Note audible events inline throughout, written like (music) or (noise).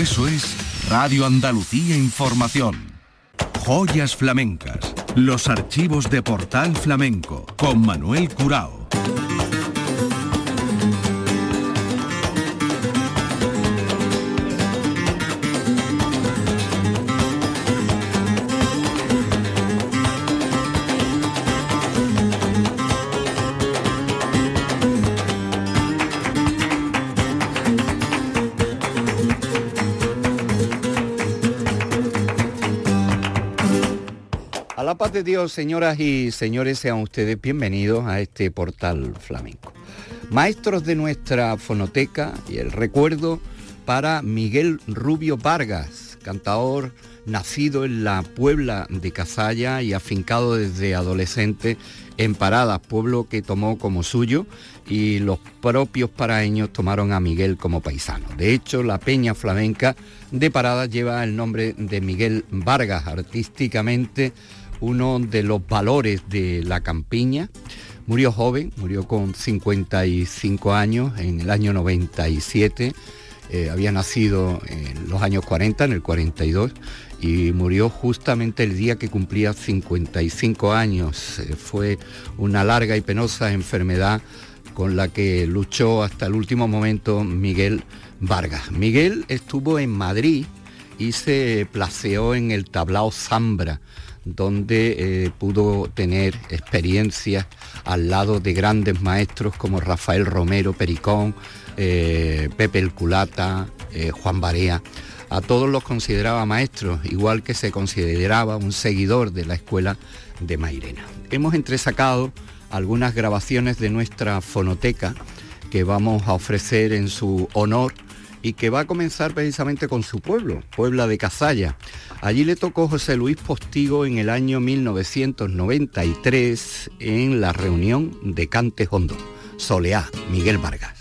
Eso es Radio Andalucía Información. Joyas flamencas. Los archivos de Portal Flamenco con Manuel Curao. Señoras y señores, sean ustedes bienvenidos a este portal flamenco. Maestros de nuestra fonoteca y el recuerdo para Miguel Rubio Vargas, cantador nacido en la Puebla de Cazalla y afincado desde adolescente en Paradas, pueblo que tomó como suyo y los propios paraeños tomaron a Miguel como paisano. De hecho, la peña flamenca de Paradas lleva el nombre de Miguel Vargas, artísticamente uno de los valores de la campiña. Murió joven, murió con 55 años en el año 97. Eh, había nacido en los años 40, en el 42, y murió justamente el día que cumplía 55 años. Eh, fue una larga y penosa enfermedad con la que luchó hasta el último momento Miguel Vargas. Miguel estuvo en Madrid y se placeó en el tablao Zambra donde eh, pudo tener experiencias al lado de grandes maestros como Rafael Romero Pericón, eh, Pepe el Culata, eh, Juan Barea. A todos los consideraba maestros, igual que se consideraba un seguidor de la escuela de Mairena. Hemos entresacado algunas grabaciones de nuestra fonoteca que vamos a ofrecer en su honor y que va a comenzar precisamente con su pueblo, Puebla de Cazalla. Allí le tocó José Luis Postigo en el año 1993 en la reunión de Cante Hondo. Soleá, Miguel Vargas.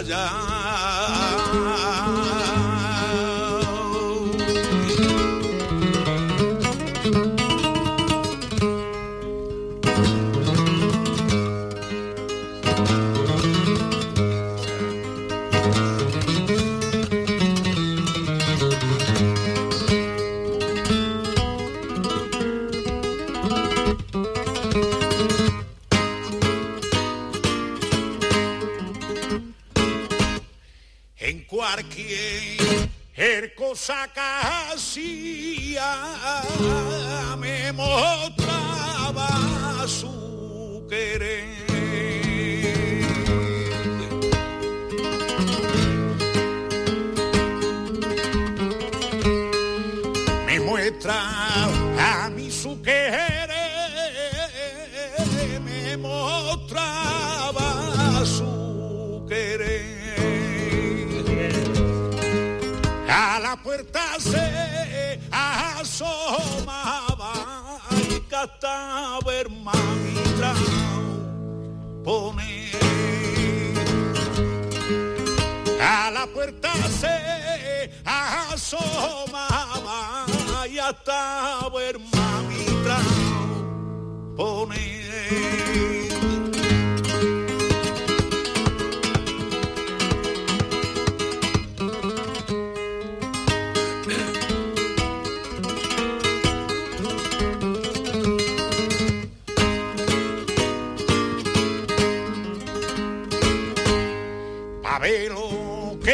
allá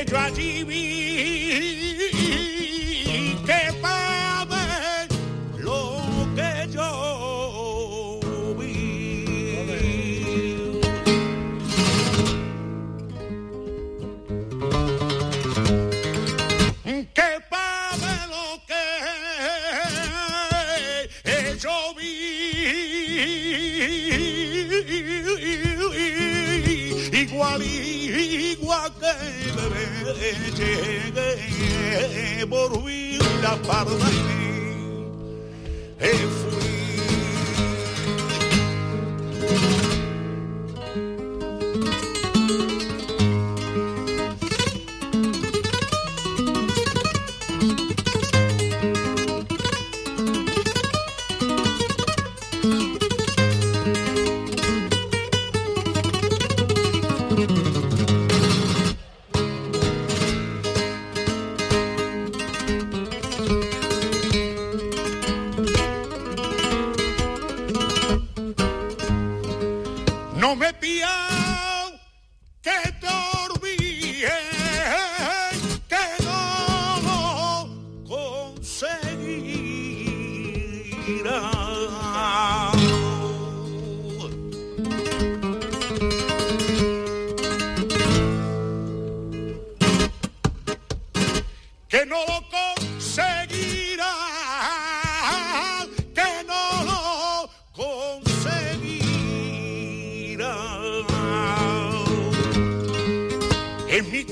try to be da barba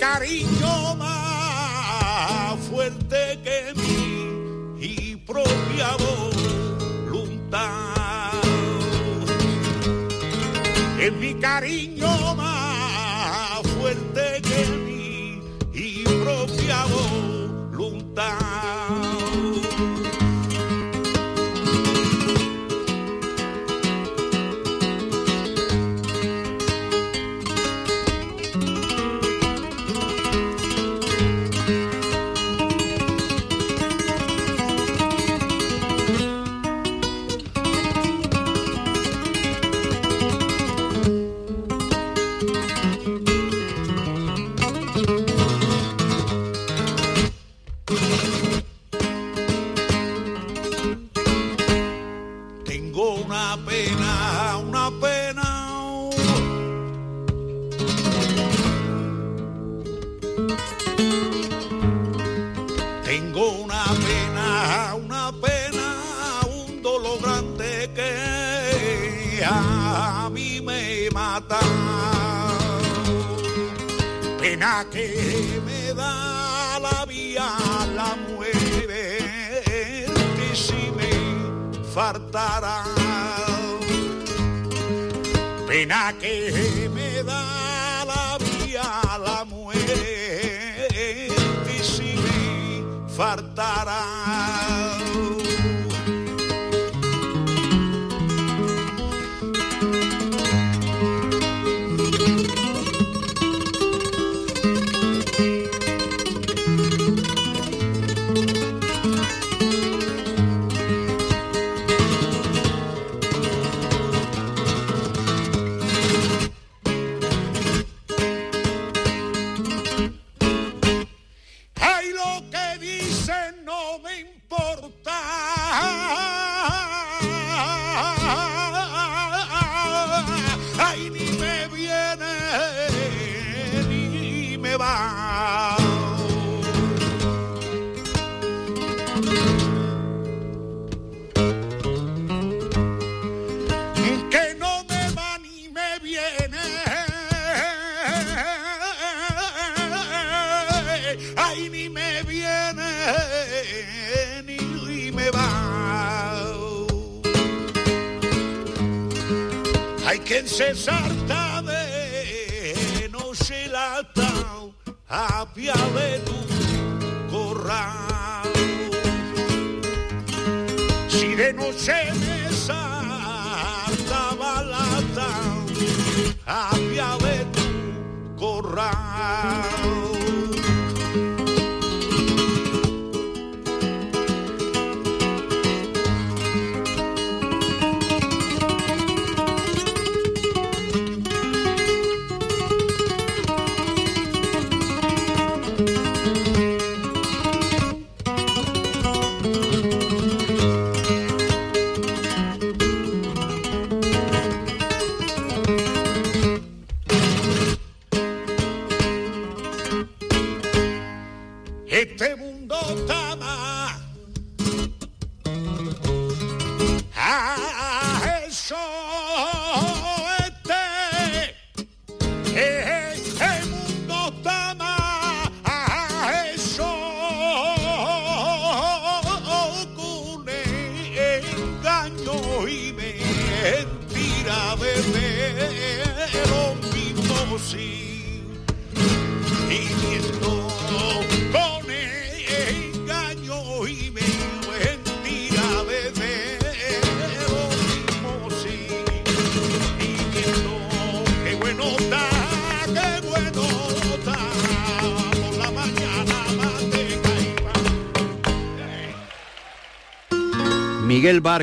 cariño más fuerte que mi propia voluntad. Es mi cariño. se.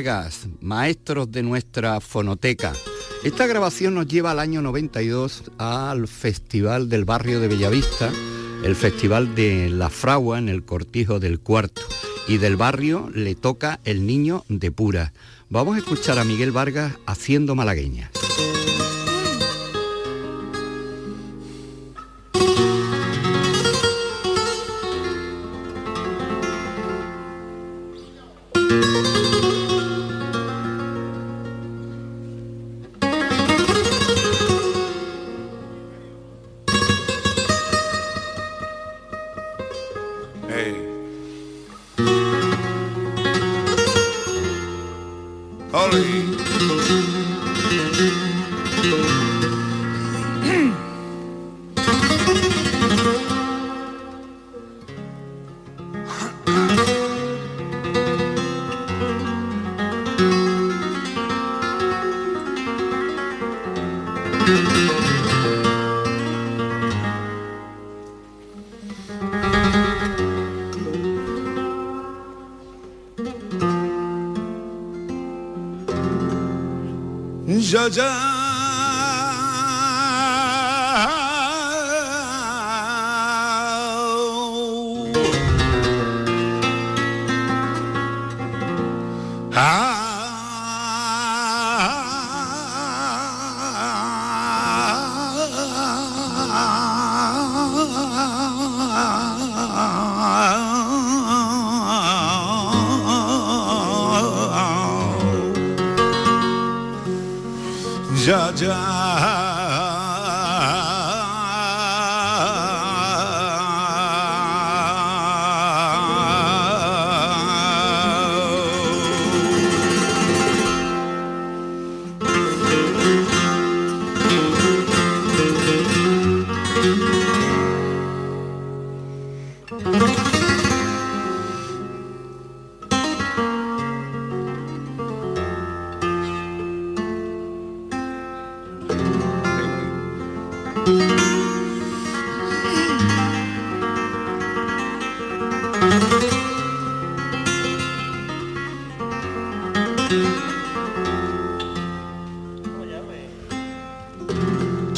Vargas, maestros de nuestra fonoteca. Esta grabación nos lleva al año 92 al Festival del Barrio de Bellavista, el Festival de la Fragua en el Cortijo del Cuarto. Y del barrio le toca El Niño de Pura. Vamos a escuchar a Miguel Vargas haciendo malagueña. Ya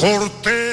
que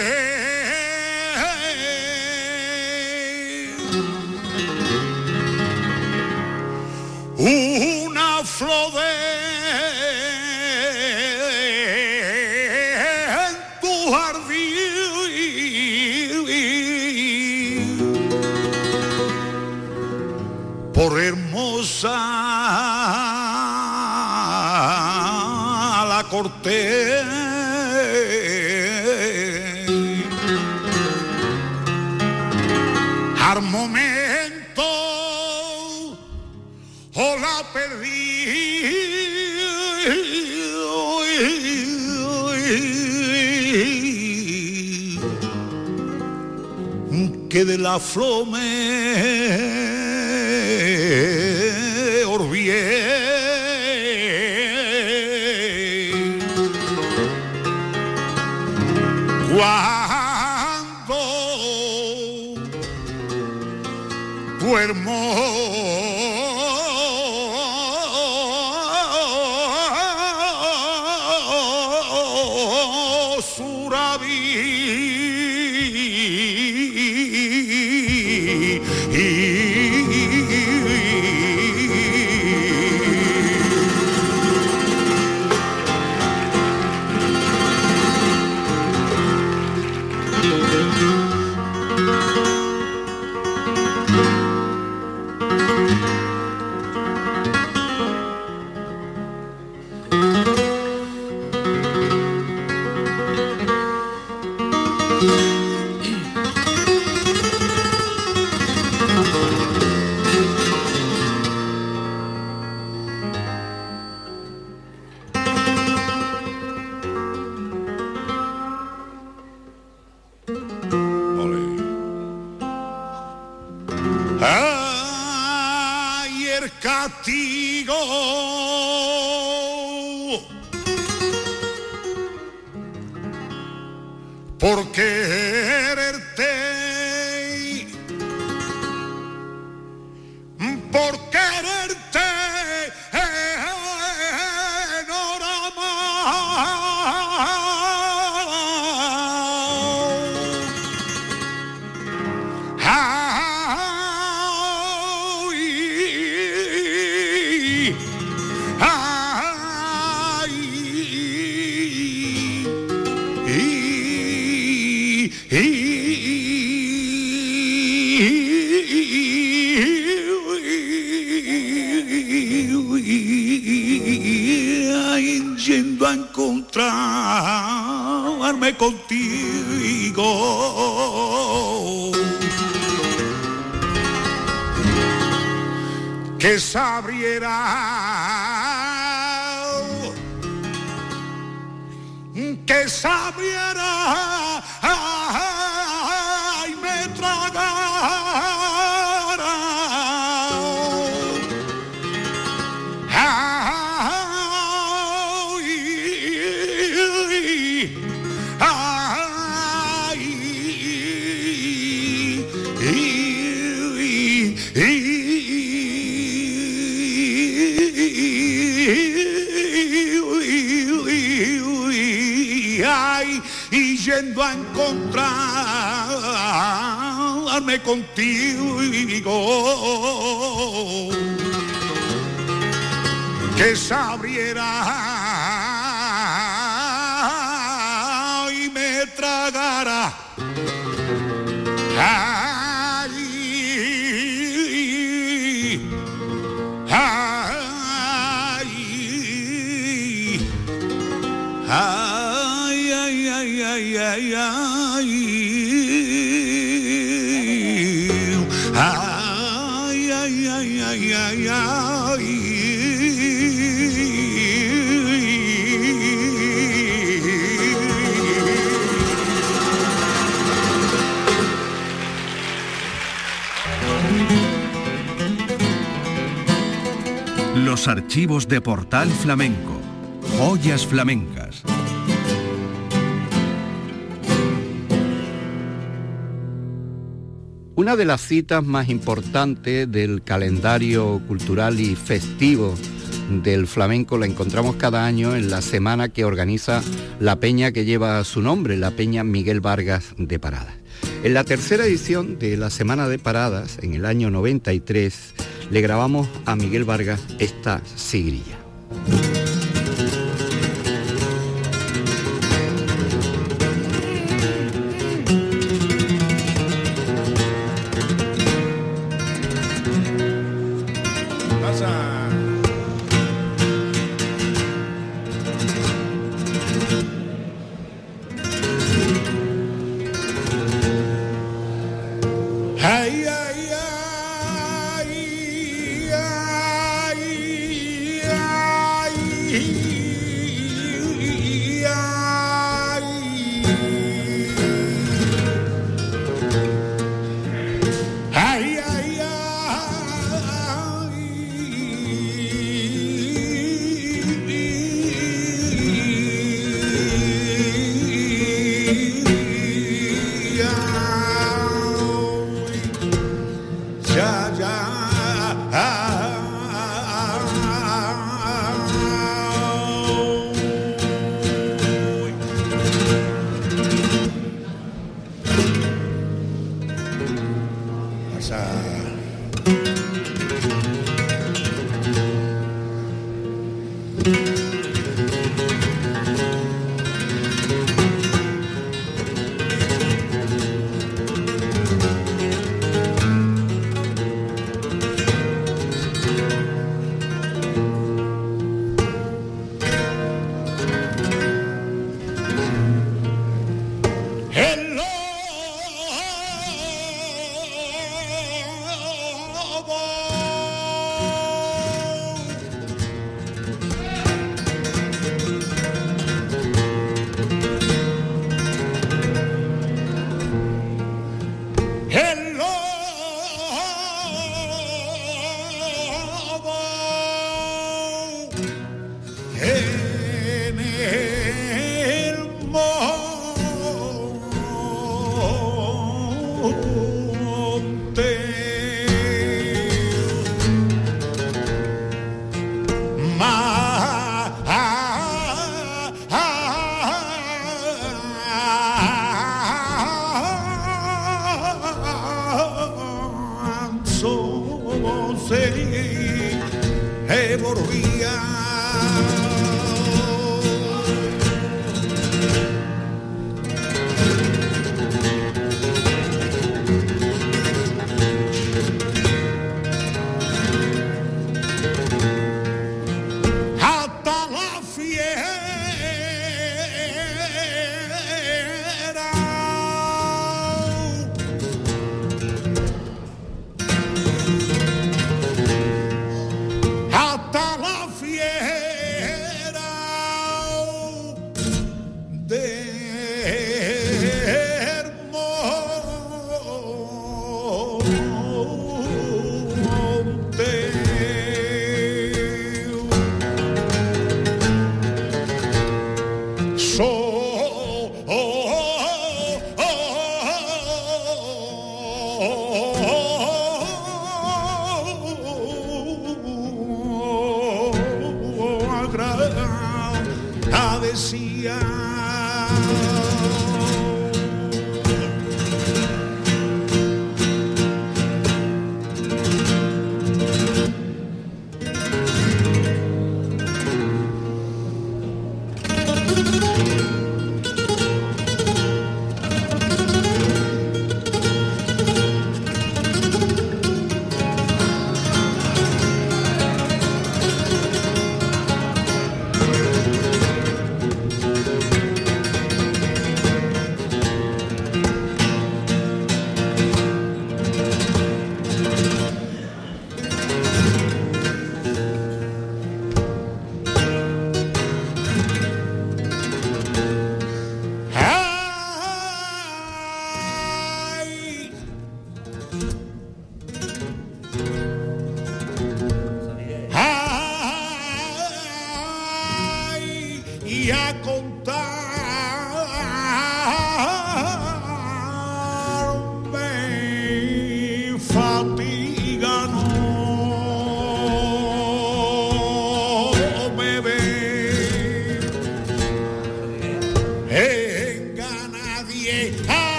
yendo a encontrarme contigo que sabiera y me tragara. Ay, archivos de Portal Flamenco. Joyas flamencas. Una de las citas más importantes del calendario cultural y festivo del flamenco la encontramos cada año en la semana que organiza la peña que lleva su nombre, la peña Miguel Vargas de Paradas. En la tercera edición de la Semana de Paradas, en el año 93, le grabamos a Miguel Vargas esta sigrilla. poesia.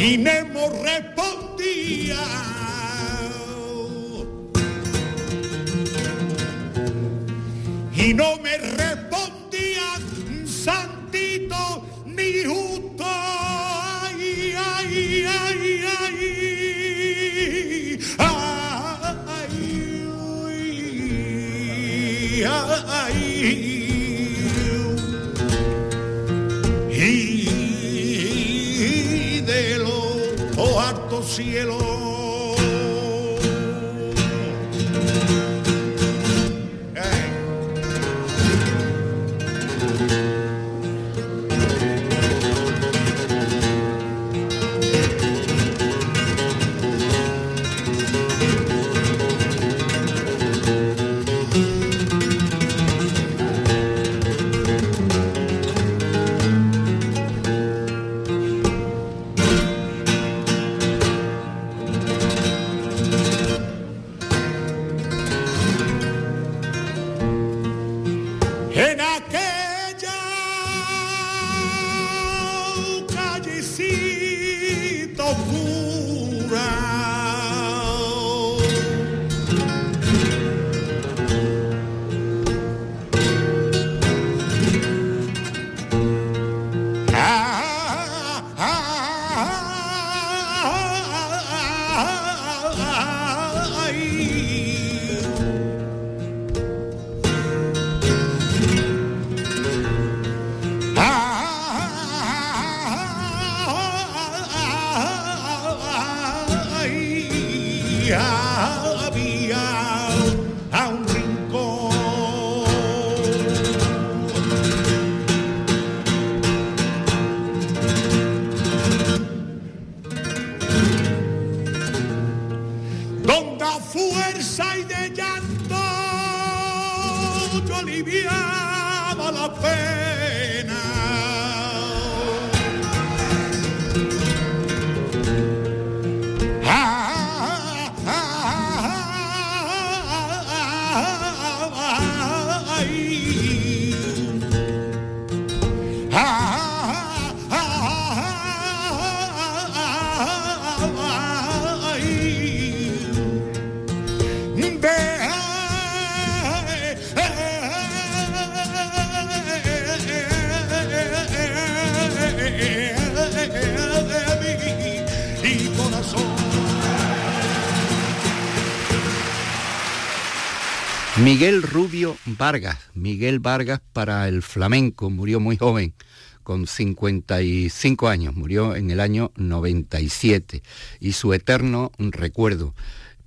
Y alto cielo. Vargas, Miguel Vargas para el flamenco, murió muy joven, con 55 años, murió en el año 97 y su eterno recuerdo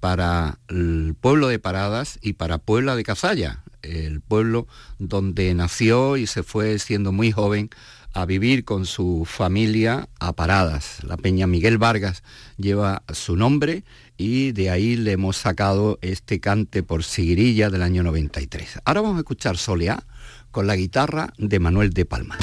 para el pueblo de Paradas y para Puebla de Casalla, el pueblo donde nació y se fue siendo muy joven a vivir con su familia a Paradas. La Peña Miguel Vargas lleva su nombre y de ahí le hemos sacado este cante por Siguirilla del año 93. Ahora vamos a escuchar Soleá con la guitarra de Manuel de Palma.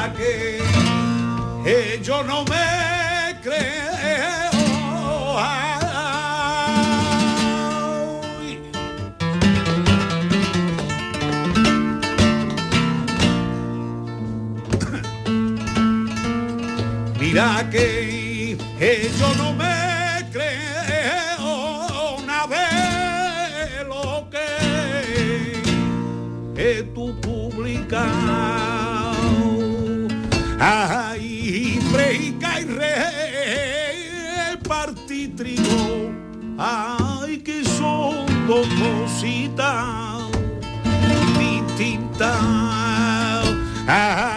para qué. Eh, yo no me creo. Ay. (coughs) Mira que eh, yo no me ay que son dos cositas distintas. Ay,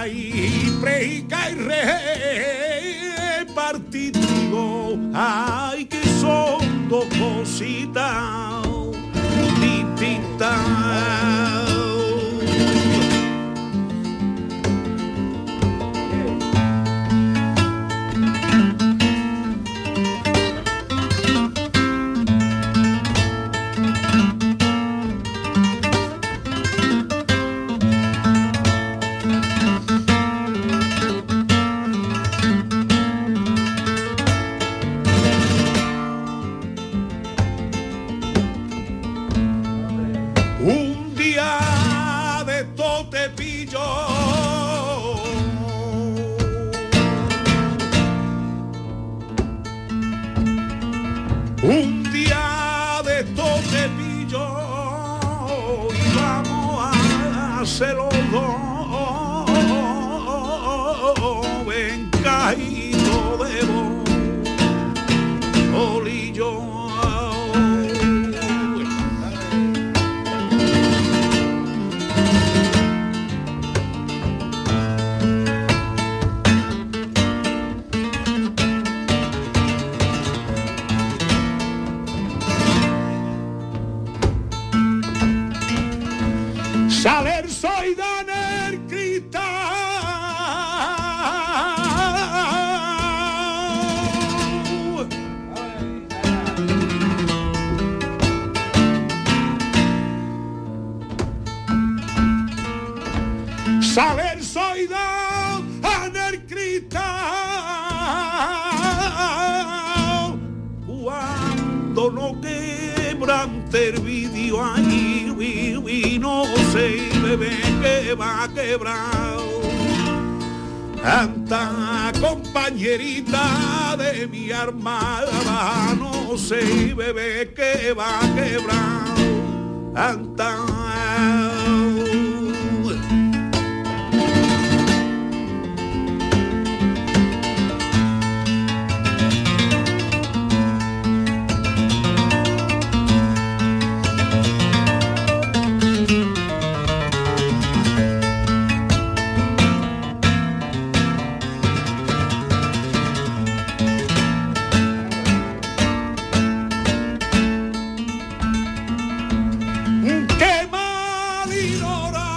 Marcelo servidio ahí, wi, wi, no sé, bebé que va quebrado. Canta compañerita de mi armada, no sé, bebé que va quebrado. Canta llorar.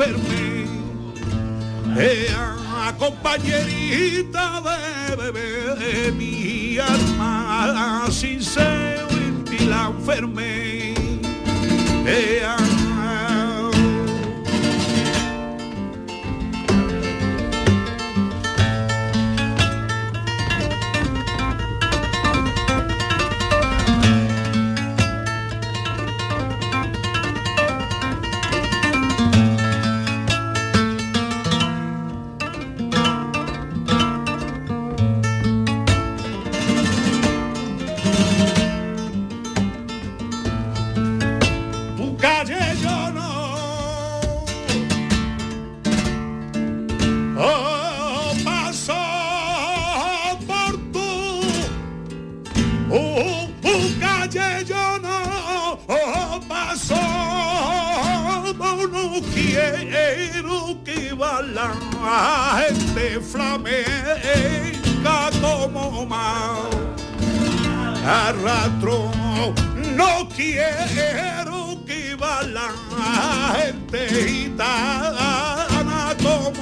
enferme. Ea, compañerita de bebé, de mi alma, sin ser la enferme. No quiero que va la gente gitana como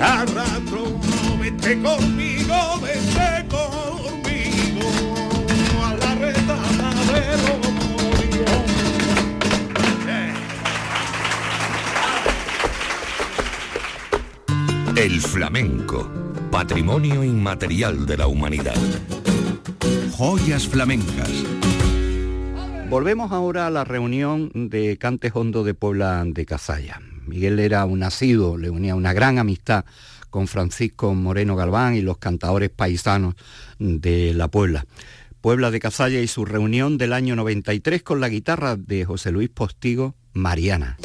arrastro, vete conmigo, vete conmigo a la redada de Romorio. El flamenco, patrimonio inmaterial de la humanidad. Joyas flamencas. Volvemos ahora a la reunión de Cantes Hondo de Puebla de Cazalla. Miguel era un nacido, le unía una gran amistad con Francisco Moreno Galván y los cantadores paisanos de la Puebla. Puebla de Cazalla y su reunión del año 93 con la guitarra de José Luis Postigo, Mariana.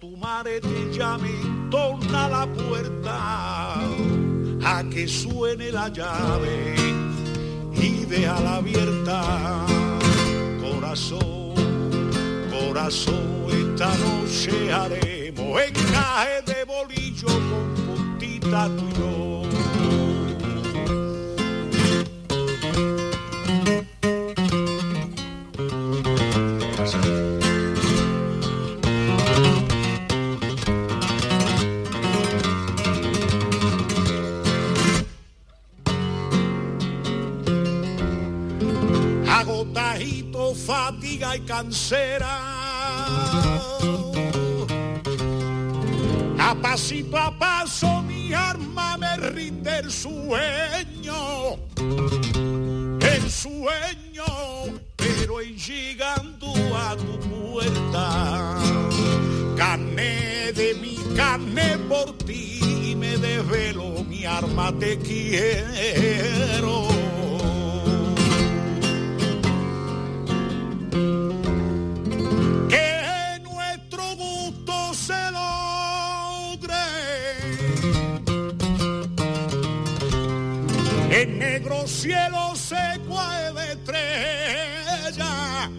Tu madre te llame, torna la puerta a que suene la llave y déjala abierta. Corazón, corazón, esta noche haremos encaje de bolillo con puntita tu fatiga y cansera. A pasito a paso mi arma me rinde el sueño, el sueño, pero llegando a tu puerta, carne de mi carne por ti me desvelo, mi arma te quiero. Cielo seco de estrella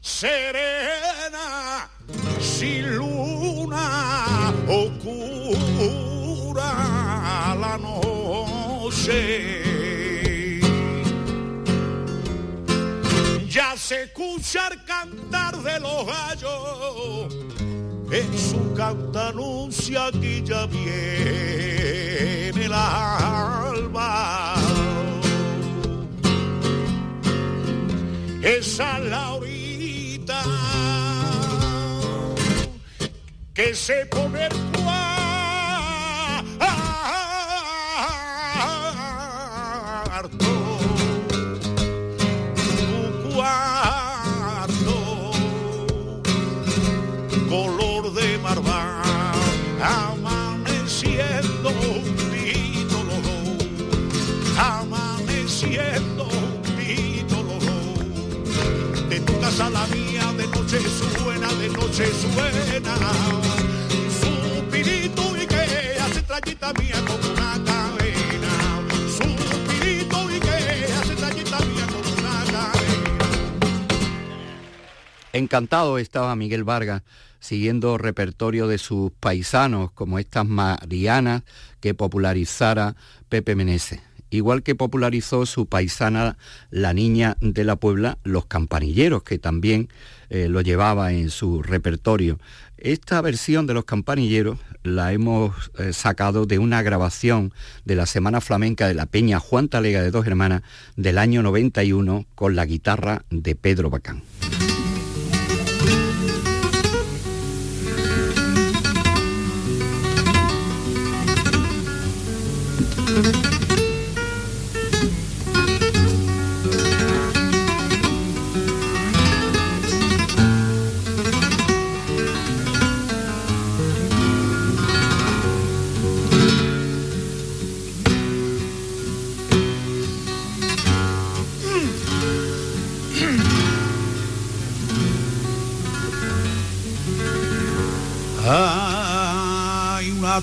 serena, sin luna oscura la noche. Ya se escucha el cantar de los gallos, en su canta anuncia que ya viene la alba. Esa Laurita que se pone casa la mía, de noche suena, de noche suena. Suspirito y que hace trayita mía como una cadena. Suspirito y que hace trayita mía como una cadena. Encantado estaba Miguel Vargas siguiendo repertorio de sus paisanos como estas Marianas que popularizara Pepe Meneses igual que popularizó su paisana La Niña de la Puebla, Los Campanilleros, que también eh, lo llevaba en su repertorio. Esta versión de Los Campanilleros la hemos eh, sacado de una grabación de la Semana Flamenca de la Peña Juan Talega de Dos Hermanas del año 91 con la guitarra de Pedro Bacán.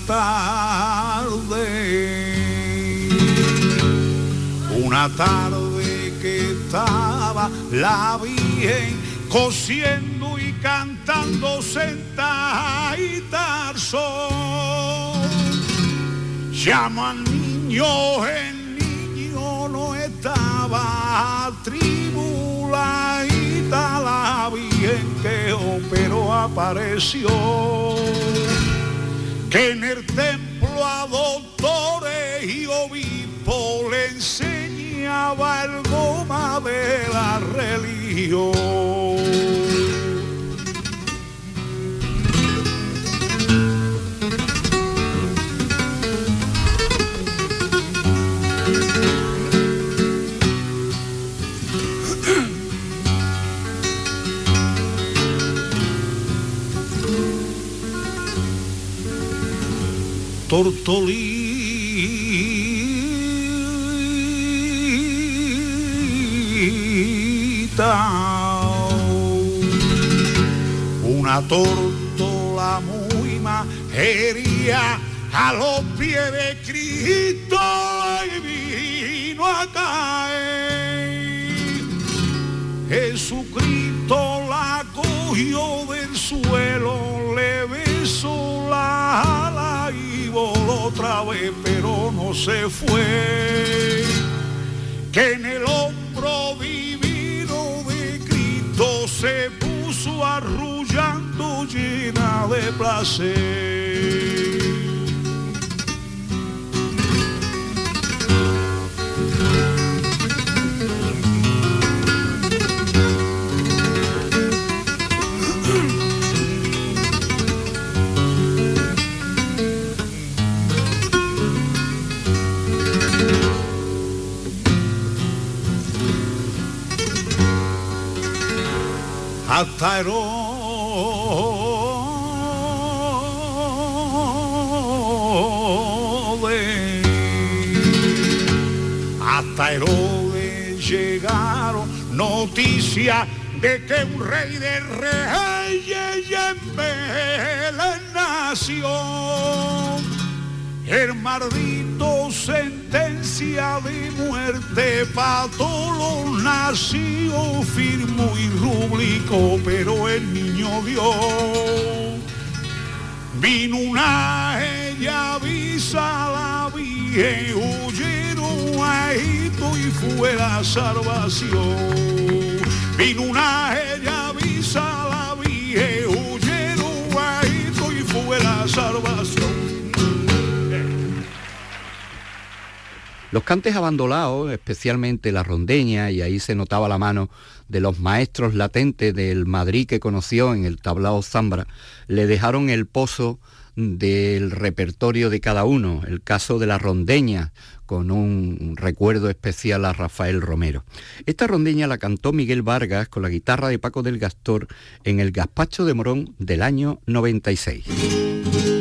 Tarde, una tarde que estaba la Virgen cosiendo y cantando sentadita al sol. Llama al niño, el niño no estaba tribuladita la Virgen que operó apareció. En el templo a doctores y obispos le enseñaba el goma de la religión. Tortolita, una tortola muy majería a los pies de Cristo y vino a caer. Jesucristo la cogió del suelo, pero no se fue. Que en el hombro divino de Cristo se puso arrullando llena de placer. Salvación. Vino una ella avisa la huyeron y fue la salvación. Los cantes abandonados, especialmente la rondeña, y ahí se notaba la mano de los maestros latentes del Madrid que conoció en el tablao Zambra, le dejaron el pozo del repertorio de cada uno, el caso de la rondeña, con un recuerdo especial a Rafael Romero. Esta rondeña la cantó Miguel Vargas con la guitarra de Paco del Gastor en el Gazpacho de Morón del año 96.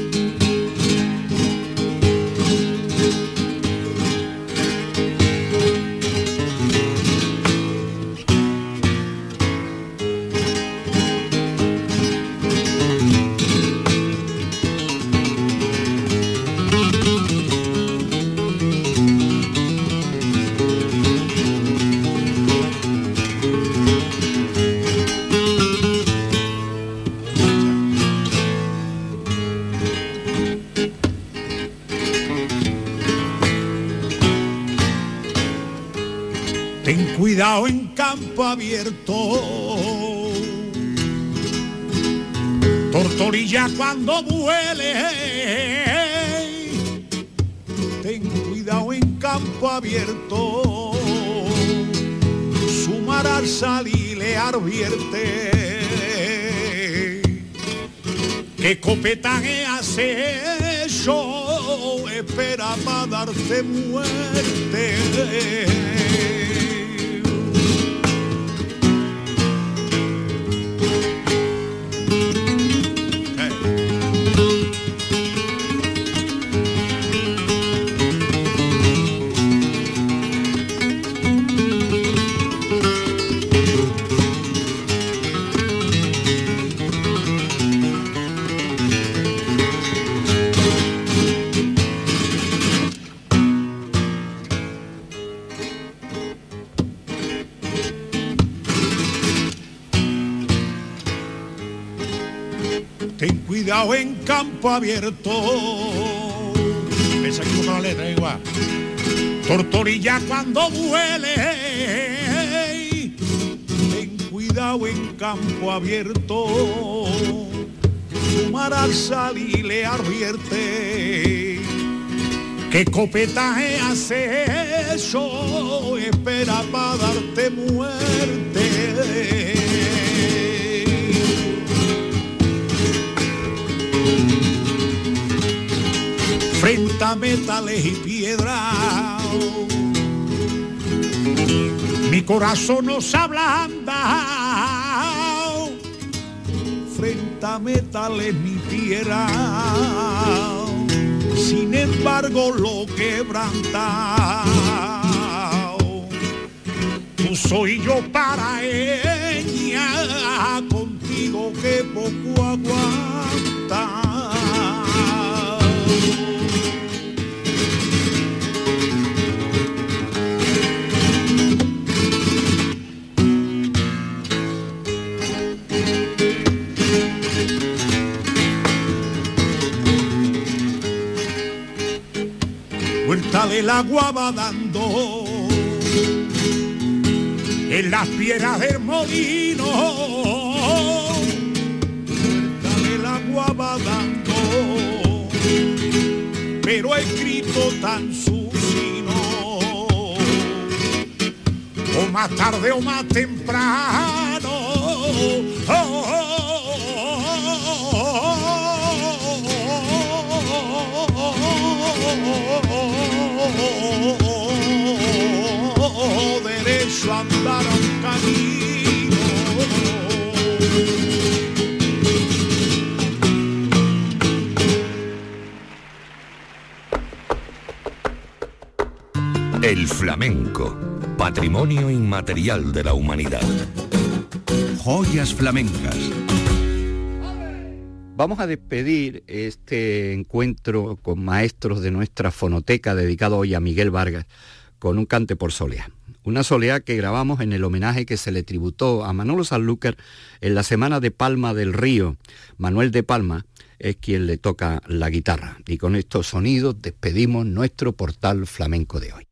Cuidado en campo abierto. Esa que la letra igual. Tortorilla cuando duele, ten cuidado en campo abierto. Su mar al salir le advierte que copetaje hace eso, espera para darte muerte. Frente a metales y piedra. Mi corazón nos ablanda frente a metales mi piedra. Sin embargo lo quebranta. Tú soy yo para ella, contigo que poco aguanta. El agua va dando en las piedras del molino. el agua va dando, pero escrito tan susino. O más tarde o más temprano. derecho a andar un camino. El flamenco, patrimonio inmaterial de la humanidad. Joyas flamencas Vamos a despedir este encuentro con maestros de nuestra fonoteca dedicado hoy a Miguel Vargas con un cante por soleá. Una soleá que grabamos en el homenaje que se le tributó a Manolo Sanlúcar en la Semana de Palma del Río. Manuel de Palma es quien le toca la guitarra. Y con estos sonidos despedimos nuestro portal flamenco de hoy.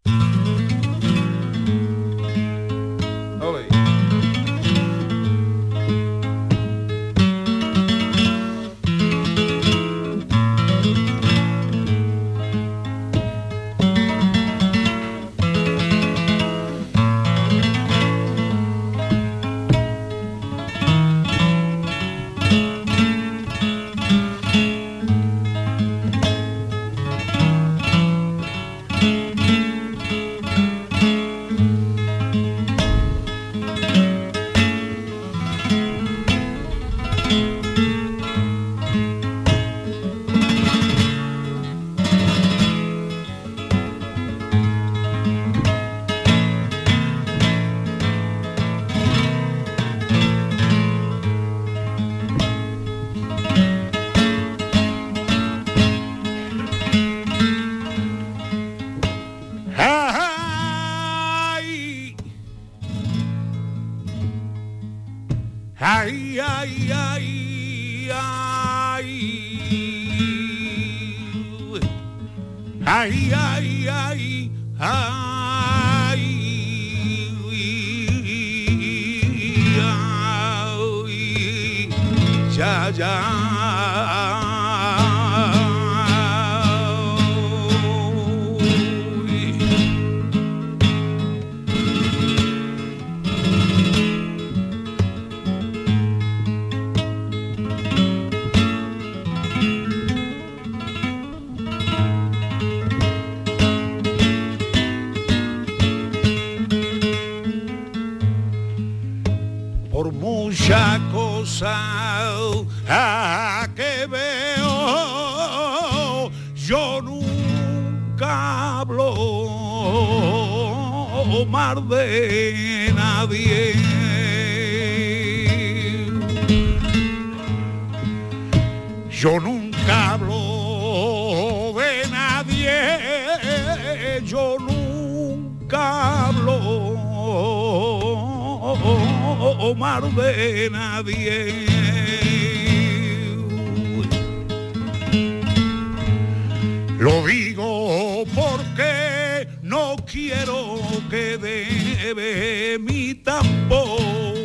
Que de mi tampoco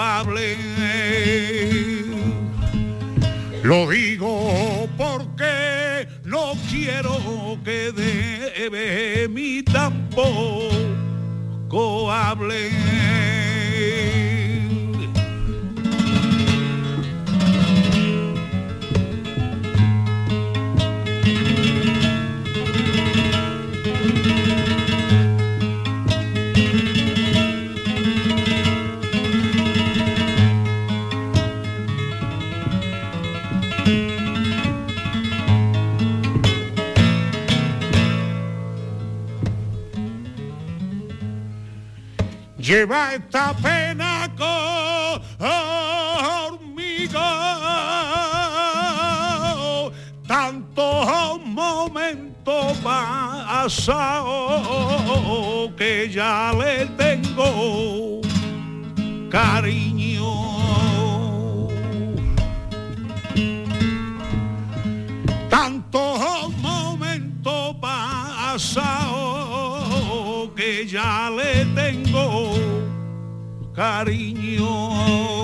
hable. Lo digo porque no quiero que de mi tampoco hable. Lleva esta pena conmigo. Tantos momentos pasados que ya le tengo cariño. Tantos momentos pasados cariño.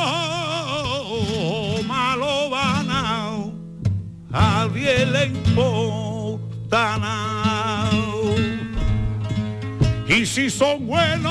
importa. Y si son buenos